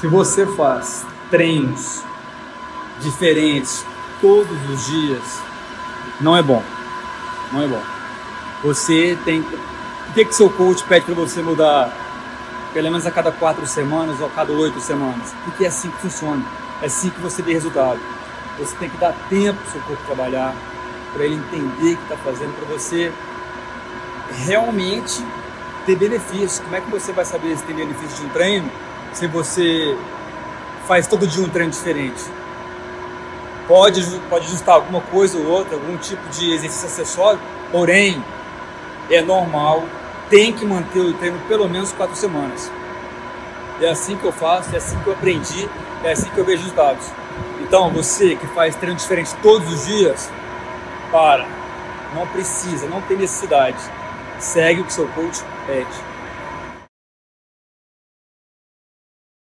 Se você faz treinos diferentes todos os dias, não é bom. Não é bom. Você tem. O que, que seu coach pede para você mudar pelo menos a cada quatro semanas ou a cada oito semanas? Porque é assim que funciona. É assim que você vê resultado. Você tem que dar tempo para o seu corpo trabalhar, para ele entender o que está fazendo, para você realmente ter benefícios. Como é que você vai saber se tem benefício de um treino se você faz todo dia um treino diferente? Pode, pode ajustar alguma coisa ou outra, algum tipo de exercício acessório, porém, é normal, tem que manter o treino pelo menos quatro semanas. É assim que eu faço, é assim que eu aprendi, é assim que eu vejo resultados. Então, você que faz treino diferente todos os dias, para. Não precisa, não tem necessidade. Segue o que seu coach pede.